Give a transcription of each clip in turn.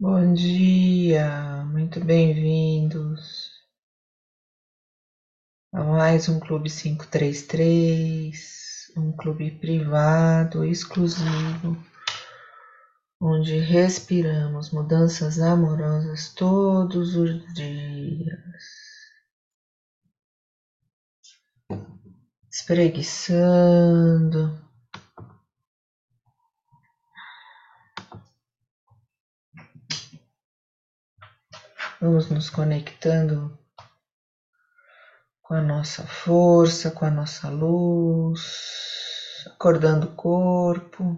Bom dia, muito bem-vindos a mais um Clube 533, um clube privado, exclusivo, onde respiramos mudanças amorosas todos os dias. Espreguiçando Vamos nos conectando com a nossa força, com a nossa luz, acordando o corpo.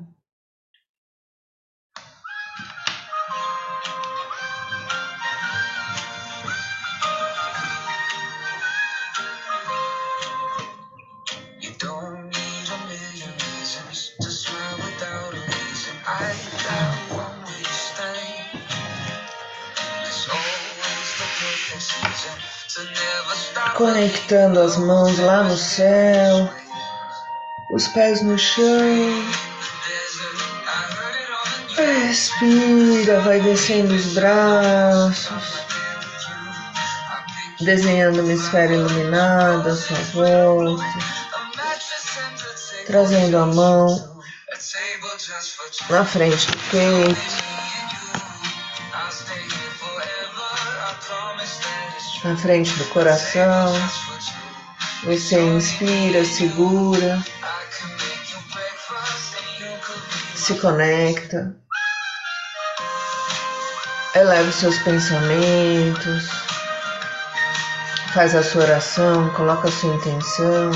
Conectando as mãos lá no céu, os pés no chão. Respira, vai descendo os braços, desenhando uma esfera iluminada à sua volta, trazendo a mão na frente do peito. Na frente do coração. Você inspira, segura, se conecta, eleva os seus pensamentos, faz a sua oração, coloca a sua intenção.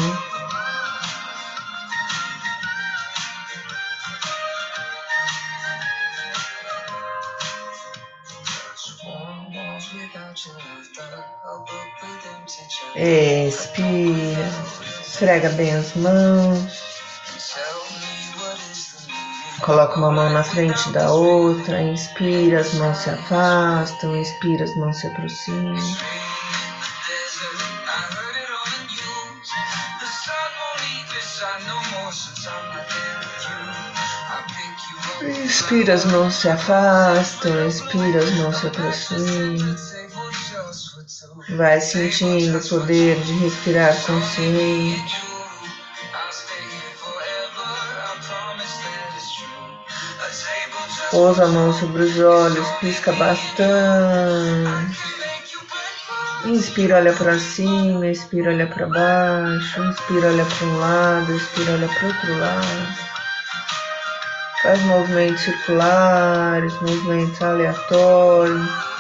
Esfrega bem as mãos. Coloca uma mão na frente da outra, inspira, as mãos se afastam, expira, as mãos se aproximam. Inspira, as mãos se afastam, expira, as mãos se aproximam. Vai sentindo o poder de respirar consciente. Pousa a mão sobre os olhos, pisca bastante. Inspira, olha para cima, expira, olha para baixo, inspira, olha para um lado, expira, olha para outro lado. Faz movimentos circulares, movimentos aleatórios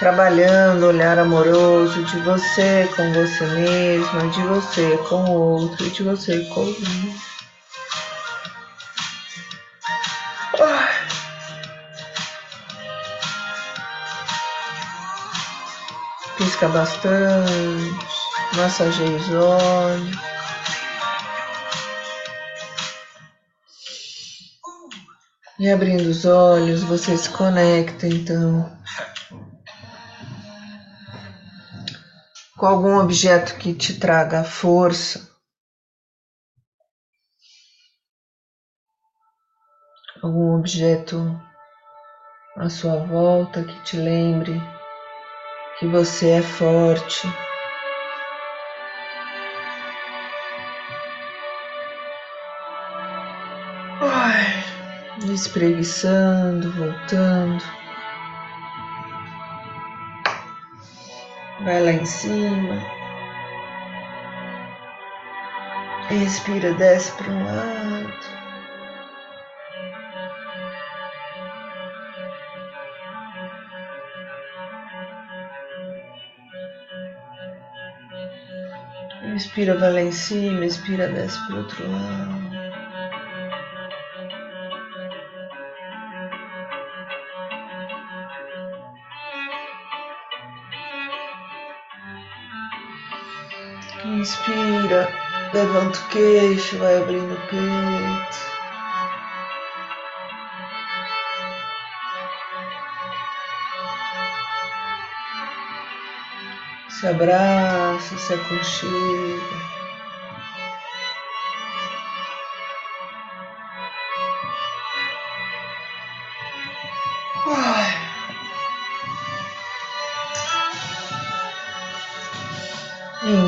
trabalhando o olhar amoroso de você com você mesma, de você com o outro de você com o outro. Pisca bastante, massageia os olhos. E abrindo os olhos, você se conecta então com algum objeto que te traga força, algum objeto à sua volta que te lembre que você é forte. Ai, espreguiçando, voltando. Vai lá em cima. Respira, desce para um lado. Inspira, vai lá em cima, expira, desce para outro lado. Inspira, levanta o queixo, vai abrindo o peito. Se abraça, se aconchega.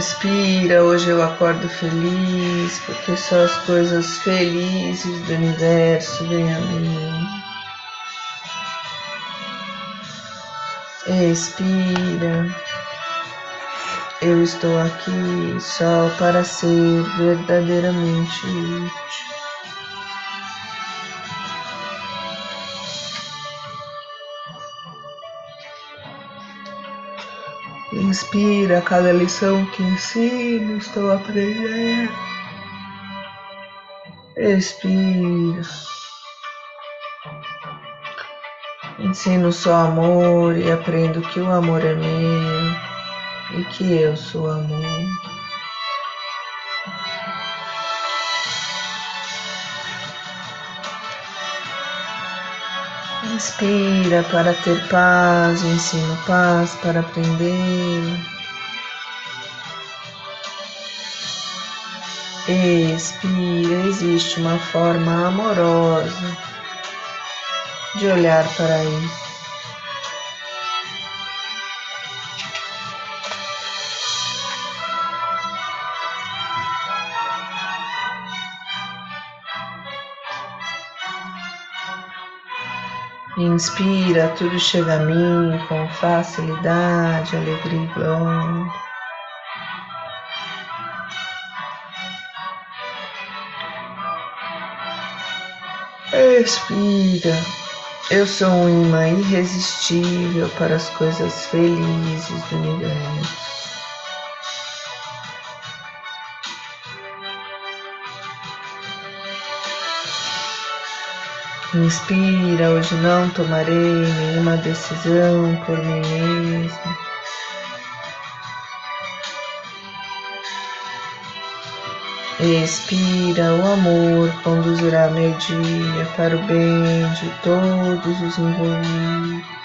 Inspira, hoje eu acordo feliz, porque só as coisas felizes do universo vêm a mim. Expira, eu estou aqui só para ser verdadeiramente útil. Inspira cada lição que ensino, estou aprendendo. Expira. Ensino só amor e aprendo que o amor é meu e que eu sou amor. Inspira para ter paz, ensino paz para aprender. Expira, existe uma forma amorosa de olhar para isso. Inspira, tudo chega a mim com facilidade, alegria e glória. Expira. Eu sou um imã irresistível para as coisas felizes do universo. Inspira, hoje não tomarei nenhuma decisão por mim mesmo. Expira, o amor conduzirá meu dia para o bem de todos os envolvidos.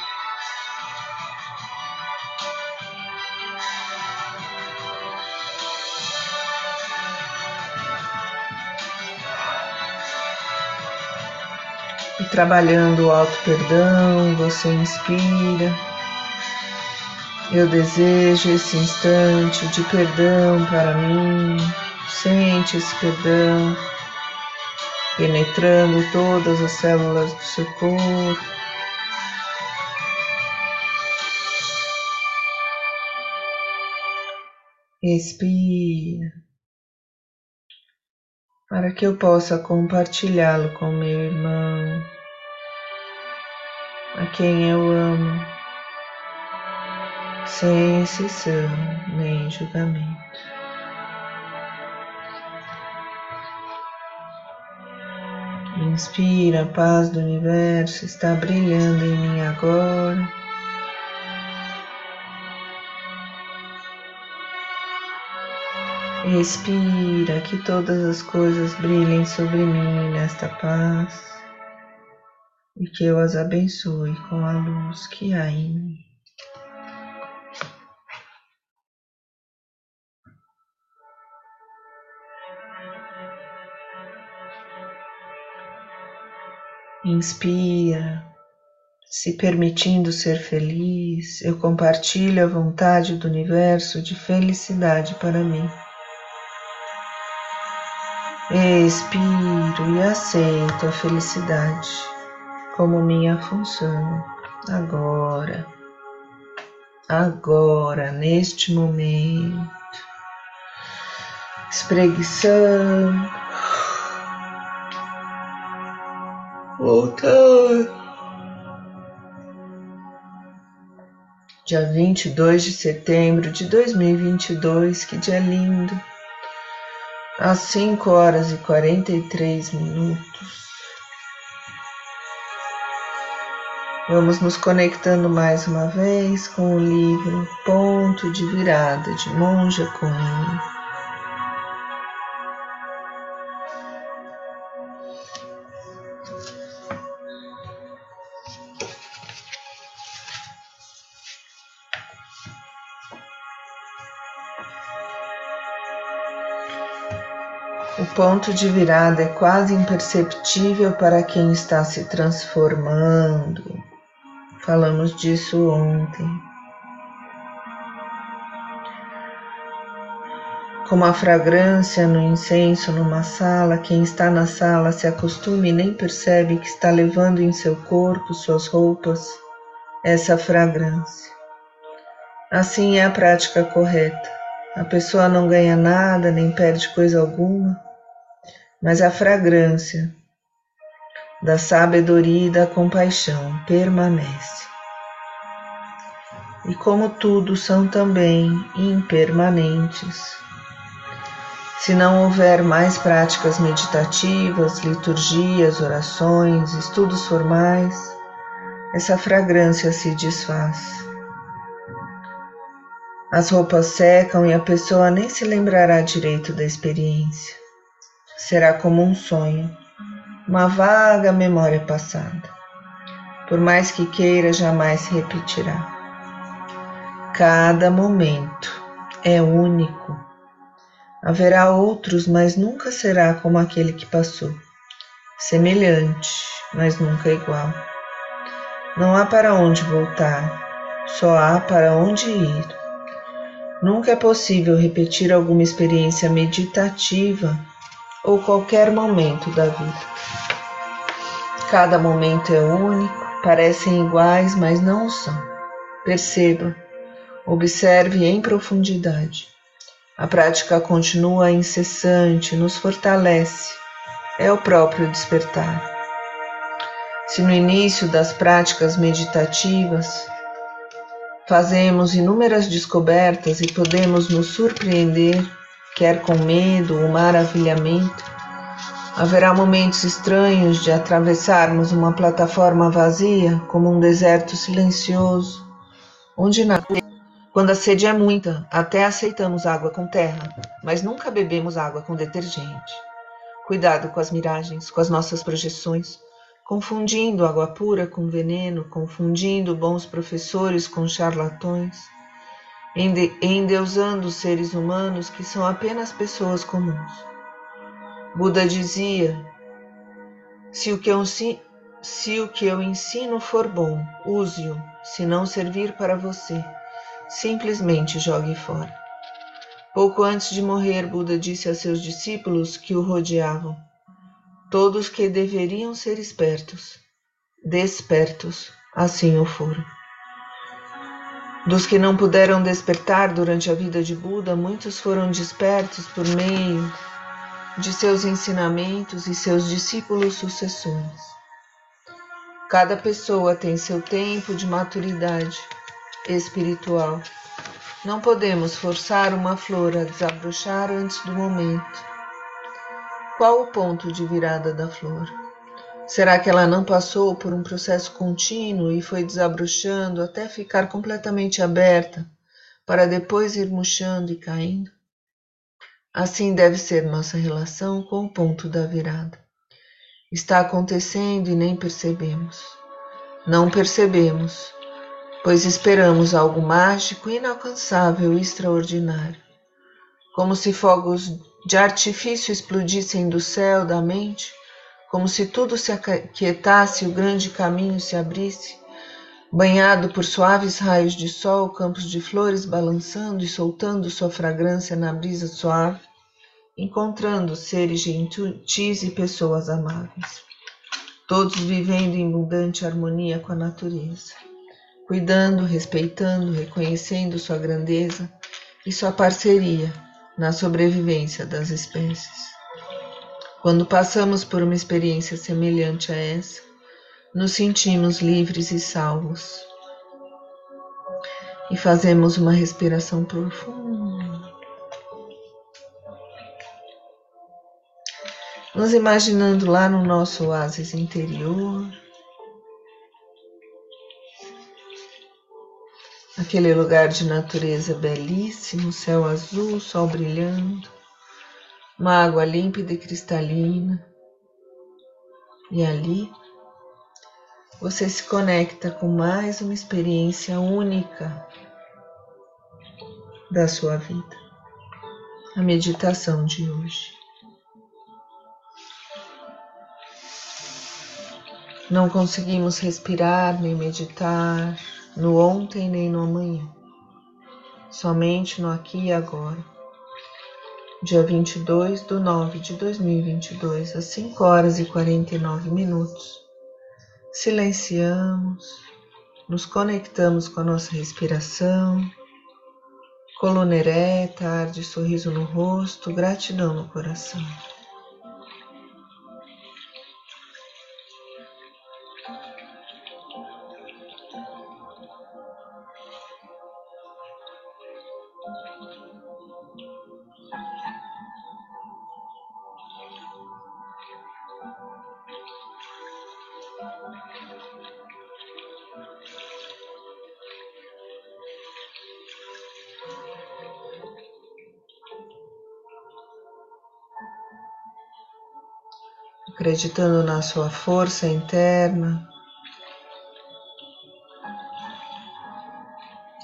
Trabalhando o alto perdão, você inspira. Eu desejo esse instante de perdão para mim. Sente esse perdão penetrando todas as células do seu corpo. Respira para que eu possa compartilhá-lo com meu irmão, a quem eu amo, sem exceção nem julgamento. Inspira, a paz do universo está brilhando em mim agora. Respira, que todas as coisas brilhem sobre mim nesta paz e que eu as abençoe com a luz que há em mim. Inspira, se permitindo ser feliz, eu compartilho a vontade do universo de felicidade para mim. Expiro e aceito a felicidade como minha função agora, agora, neste momento, espreguiçando, voltando. Dia 22 de setembro de 2022, que dia lindo! às cinco horas e quarenta e três minutos. Vamos nos conectando mais uma vez com o livro Ponto de Virada de Monja Coen. O ponto de virada é quase imperceptível para quem está se transformando. Falamos disso ontem. Como a fragrância no incenso numa sala, quem está na sala se acostuma e nem percebe que está levando em seu corpo, suas roupas, essa fragrância. Assim é a prática correta. A pessoa não ganha nada, nem perde coisa alguma, mas a fragrância da sabedoria e da compaixão permanece. E como tudo são também impermanentes, se não houver mais práticas meditativas, liturgias, orações, estudos formais, essa fragrância se desfaz. As roupas secam e a pessoa nem se lembrará direito da experiência. Será como um sonho, uma vaga memória passada. Por mais que queira, jamais se repetirá. Cada momento é único Haverá outros, mas nunca será como aquele que passou. Semelhante, mas nunca igual. Não há para onde voltar, só há para onde ir. Nunca é possível repetir alguma experiência meditativa ou qualquer momento da vida. Cada momento é único, parecem iguais, mas não são. Perceba, observe em profundidade. A prática continua incessante, nos fortalece, é o próprio despertar. Se no início das práticas meditativas fazemos inúmeras descobertas e podemos nos surpreender, quer com medo ou maravilhamento, haverá momentos estranhos de atravessarmos uma plataforma vazia, como um deserto silencioso, onde nada quando a sede é muita, até aceitamos água com terra, mas nunca bebemos água com detergente. Cuidado com as miragens, com as nossas projeções, confundindo água pura com veneno, confundindo bons professores com charlatões, endeusando seres humanos que são apenas pessoas comuns. Buda dizia: se o que eu, se o que eu ensino for bom, use-o, se não servir para você simplesmente jogue fora. Pouco antes de morrer, Buda disse a seus discípulos que o rodeavam: Todos que deveriam ser espertos, despertos, assim o foram. Dos que não puderam despertar durante a vida de Buda, muitos foram despertos por meio de seus ensinamentos e seus discípulos sucessores. Cada pessoa tem seu tempo de maturidade espiritual. Não podemos forçar uma flor a desabrochar antes do momento. Qual o ponto de virada da flor? Será que ela não passou por um processo contínuo e foi desabrochando até ficar completamente aberta, para depois ir murchando e caindo? Assim deve ser nossa relação com o ponto da virada. Está acontecendo e nem percebemos. Não percebemos pois esperamos algo mágico, inalcançável e extraordinário. Como se fogos de artifício explodissem do céu da mente, como se tudo se aquietasse e o grande caminho se abrisse, banhado por suaves raios de sol, campos de flores balançando e soltando sua fragrância na brisa suave, encontrando seres gentis e pessoas amáveis, todos vivendo em abundante harmonia com a natureza cuidando, respeitando, reconhecendo sua grandeza e sua parceria na sobrevivência das espécies. Quando passamos por uma experiência semelhante a essa, nos sentimos livres e salvos. E fazemos uma respiração profunda. Nos imaginando lá no nosso oásis interior aquele lugar de natureza belíssimo, céu azul, sol brilhando, uma água límpida e cristalina. E ali você se conecta com mais uma experiência única da sua vida. A meditação de hoje. Não conseguimos respirar nem meditar no ontem nem no amanhã, somente no aqui e agora. Dia 22 de 9 de 2022, às 5 horas e 49 minutos. Silenciamos, nos conectamos com a nossa respiração, coluna ereta, ar de sorriso no rosto, gratidão no coração. Acreditando na sua força interna,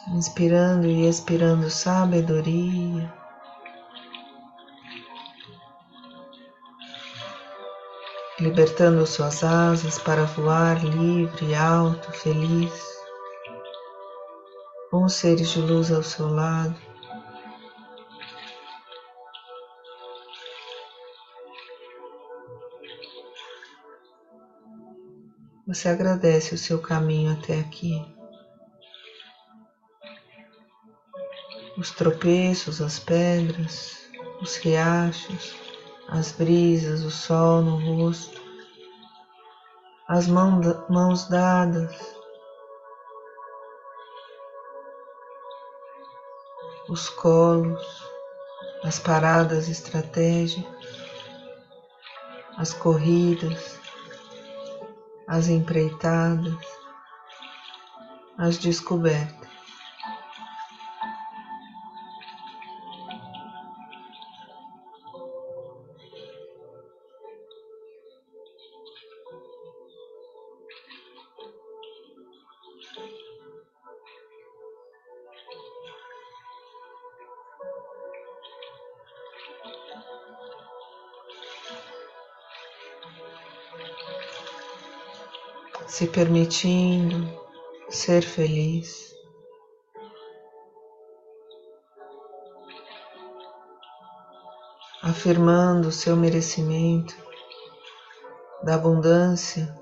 inspirando e expirando sabedoria. Libertando suas asas para voar livre, alto, feliz, com os seres de luz ao seu lado. Você agradece o seu caminho até aqui. Os tropeços, as pedras, os riachos, as brisas, o sol no rosto, as mãos dadas, os colos, as paradas estratégicas, as corridas, as empreitadas, as descobertas. Se permitindo ser feliz. Afirmando o seu merecimento da abundância,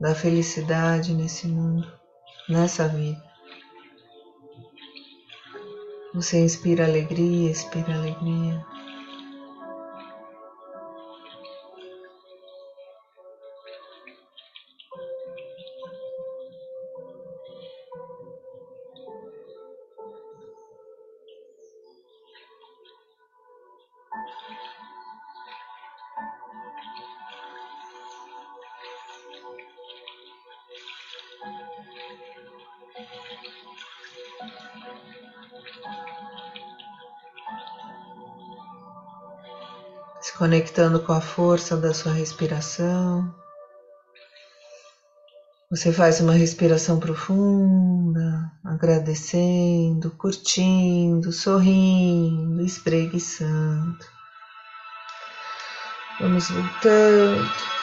da felicidade nesse mundo, nessa vida. Você inspira alegria, expira alegria. Se conectando com a força da sua respiração. Você faz uma respiração profunda, agradecendo, curtindo, sorrindo, espreguiçando. Vamos voltando.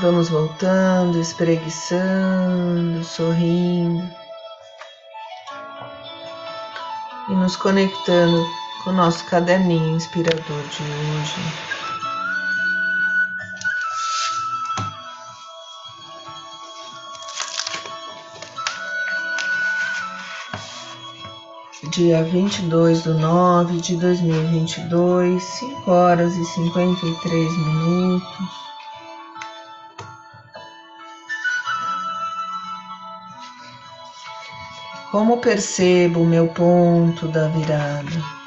Vamos voltando, espreguiçando, sorrindo e nos conectando com o nosso caderninho inspirador de hoje. Dia 22 de nove de 2022, 5 horas e 53 minutos. Como percebo o meu ponto da virada?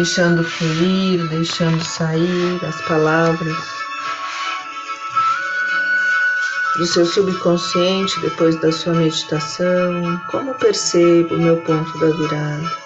Deixando fluir, deixando sair as palavras do seu subconsciente depois da sua meditação. Como percebo o meu ponto da virada?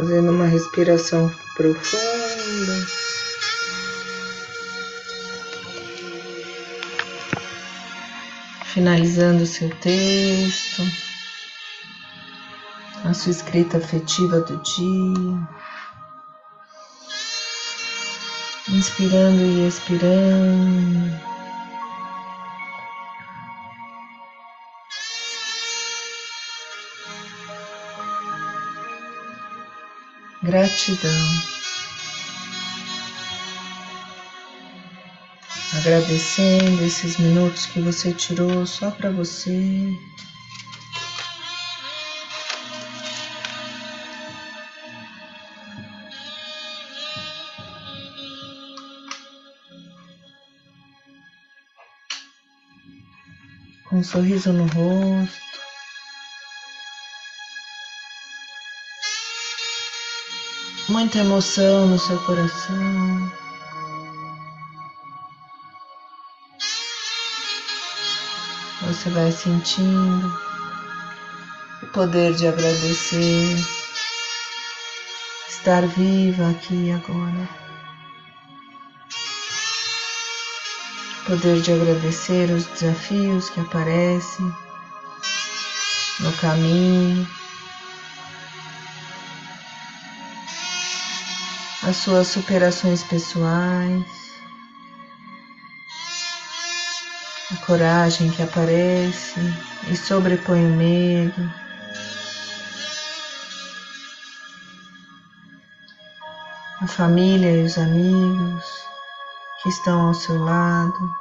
Fazendo uma respiração profunda. Finalizando o seu texto, a sua escrita afetiva do dia, inspirando e expirando. Gratidão. Agradecendo esses minutos que você tirou só para você. Com um sorriso no rosto. Muita emoção no seu coração. Você vai sentindo o poder de agradecer, estar viva aqui e agora. O poder de agradecer os desafios que aparecem no caminho as suas superações pessoais, a coragem que aparece e sobrepõe o medo. A família e os amigos que estão ao seu lado,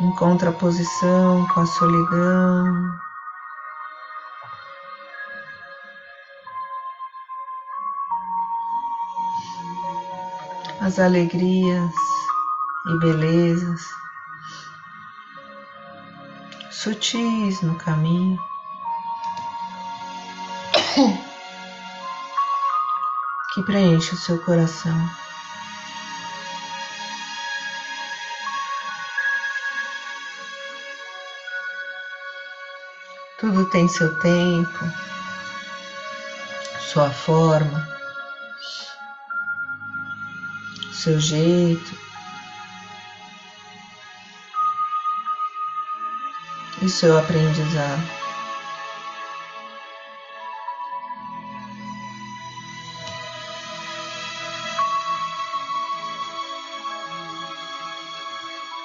em contraposição com a solidão, as alegrias e belezas sutis no caminho. Que preenche o seu coração. Tudo tem seu tempo, sua forma. Seu jeito. E seu aprendizado.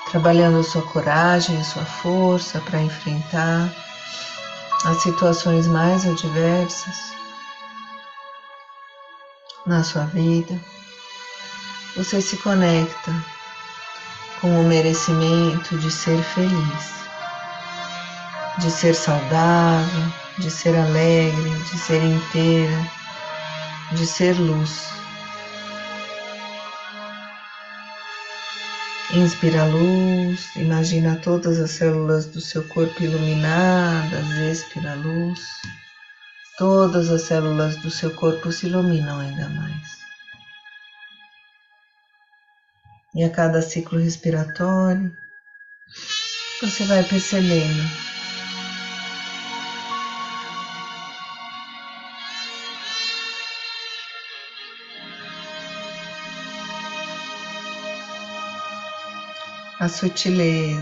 Trabalhando sua coragem, a sua força para enfrentar as situações mais adversas na sua vida você se conecta com o merecimento de ser feliz, de ser saudável, de ser alegre, de ser inteira, de ser luz. Inspira a luz, imagina todas as células do seu corpo iluminadas, expira a luz. Todas as células do seu corpo se iluminam ainda mais. E a cada ciclo respiratório, você vai percebendo a sutileza.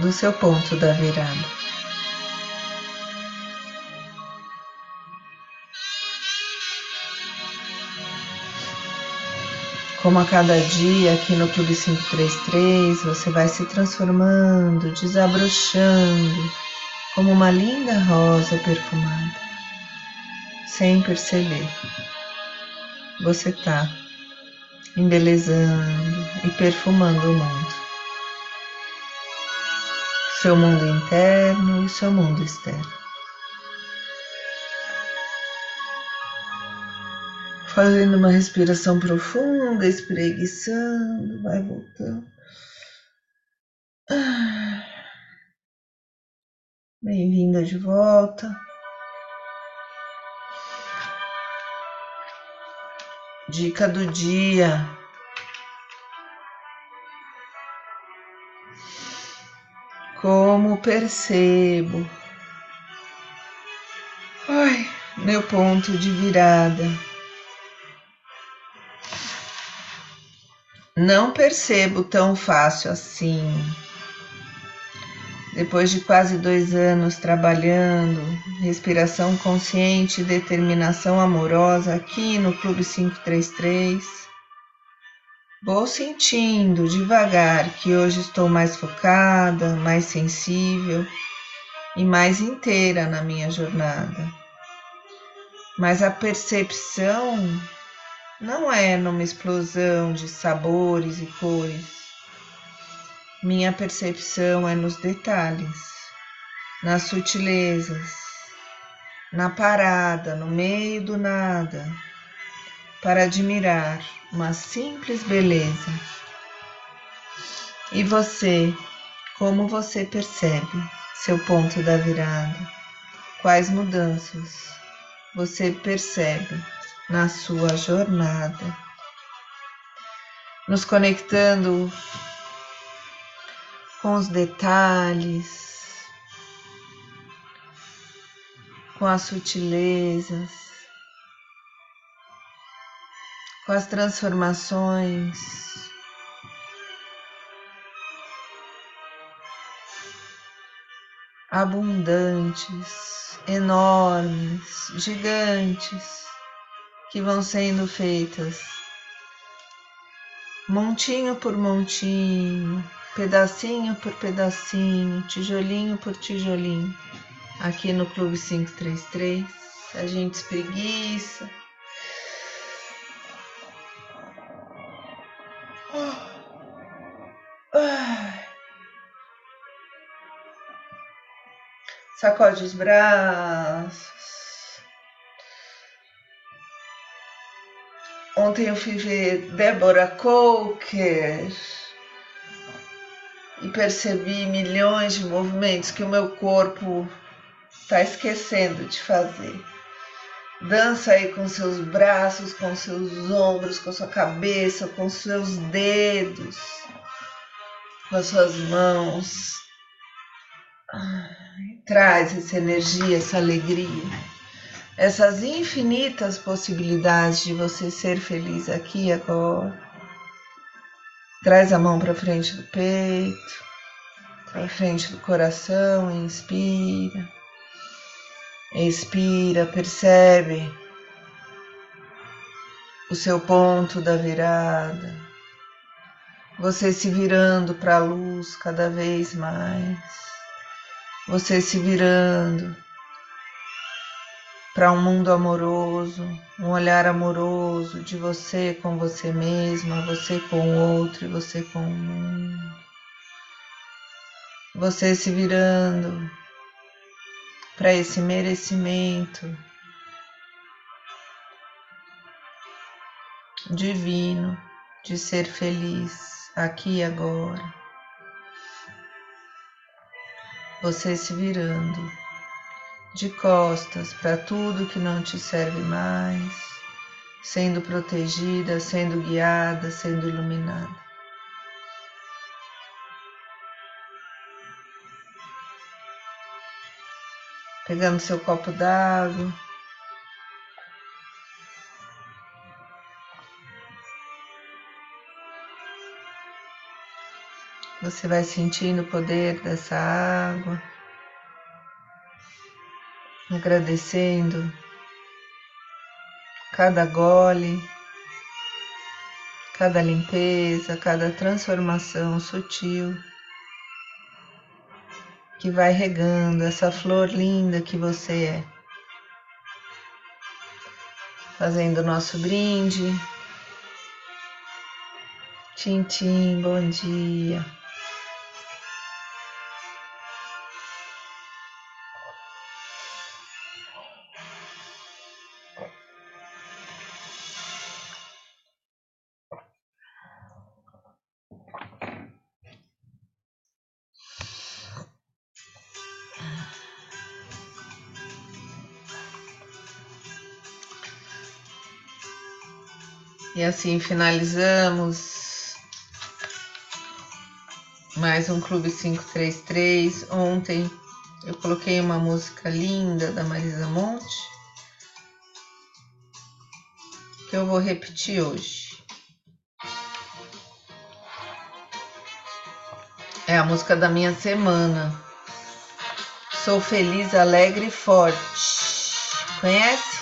Do seu ponto da virada. Como a cada dia aqui no Clube 533 você vai se transformando, desabrochando, como uma linda rosa perfumada, sem perceber. Você está embelezando e perfumando o mundo. Seu mundo interno e seu mundo externo. Fazendo uma respiração profunda, espreguiçando, vai voltando. Ah. Bem-vinda de volta. Dica do dia. Como percebo. Ai, meu ponto de virada. Não percebo tão fácil assim. Depois de quase dois anos trabalhando, respiração consciente e determinação amorosa aqui no Clube 533, vou sentindo devagar que hoje estou mais focada, mais sensível e mais inteira na minha jornada. Mas a percepção não é numa explosão de sabores e cores. Minha percepção é nos detalhes, nas sutilezas, na parada, no meio do nada, para admirar uma simples beleza. E você, como você percebe seu ponto da virada? Quais mudanças você percebe? Na sua jornada, nos conectando com os detalhes, com as sutilezas, com as transformações. abundantes, enormes, gigantes, que vão sendo feitas montinho por montinho, pedacinho por pedacinho, tijolinho por tijolinho. Aqui no Clube 533, a gente espreguiça. Sacode os braços. Ontem eu fui ver Débora Coker e percebi milhões de movimentos que o meu corpo está esquecendo de fazer. Dança aí com seus braços, com seus ombros, com sua cabeça, com seus dedos, com as suas mãos. Traz essa energia, essa alegria essas infinitas possibilidades de você ser feliz aqui e agora. Traz a mão para frente do peito, para frente do coração, inspira. Expira, percebe o seu ponto da virada. Você se virando para a luz cada vez mais. Você se virando para um mundo amoroso, um olhar amoroso de você com você mesma, você com o outro e você com o mundo. Você se virando para esse merecimento divino de ser feliz aqui e agora. Você se virando de costas para tudo que não te serve mais, sendo protegida, sendo guiada, sendo iluminada. Pegando seu copo d'água. Você vai sentindo o poder dessa água agradecendo cada gole, cada limpeza, cada transformação sutil que vai regando essa flor linda que você é. Fazendo o nosso brinde. Tintim, bom dia. Assim finalizamos mais um Clube 533. Ontem eu coloquei uma música linda da Marisa Monte que eu vou repetir hoje. É a música da minha semana. Sou feliz, alegre e forte. Conhece?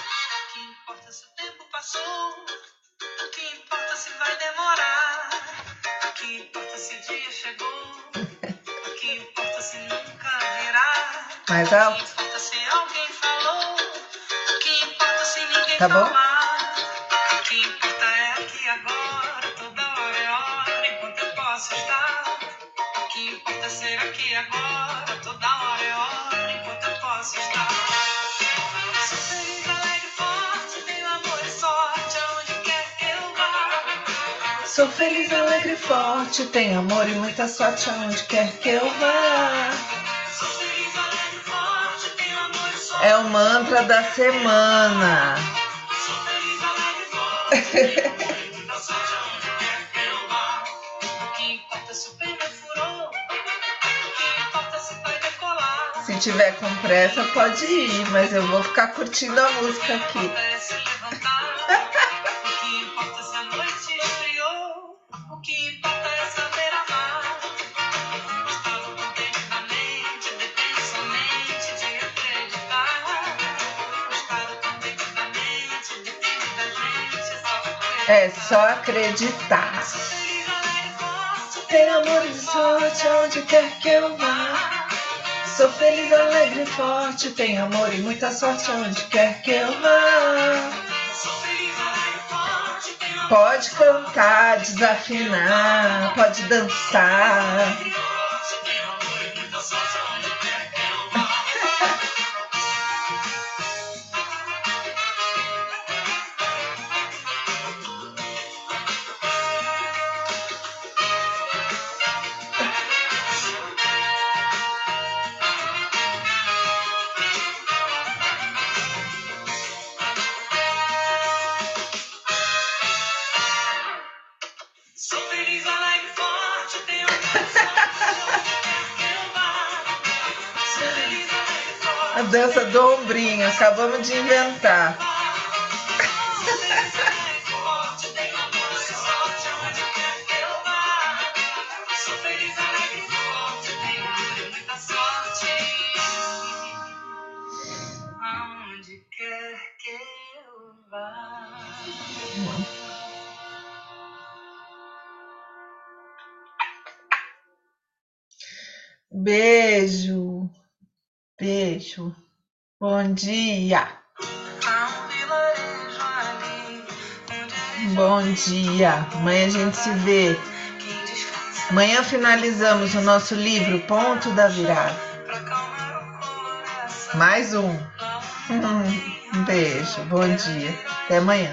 Quer que eu vá. Sou feliz, alegre, forte, tenho amor e muita sorte aonde quer que eu vá. É o mantra da semana. Se tiver com pressa, pode ir, mas eu vou ficar curtindo a música aqui. É só acreditar. Tem amor e sorte onde quer que eu vá. Sou feliz, alegre e forte. Tem amor e muita sorte onde quer que eu vá. Pode cantar, desafinar, pode dançar. Dança do ombrinho, acabamos de inventar. Dia. Bom dia. Amanhã a gente se vê. Amanhã finalizamos o nosso livro Ponto da Virada. Mais um. Um beijo. Bom dia. Até amanhã.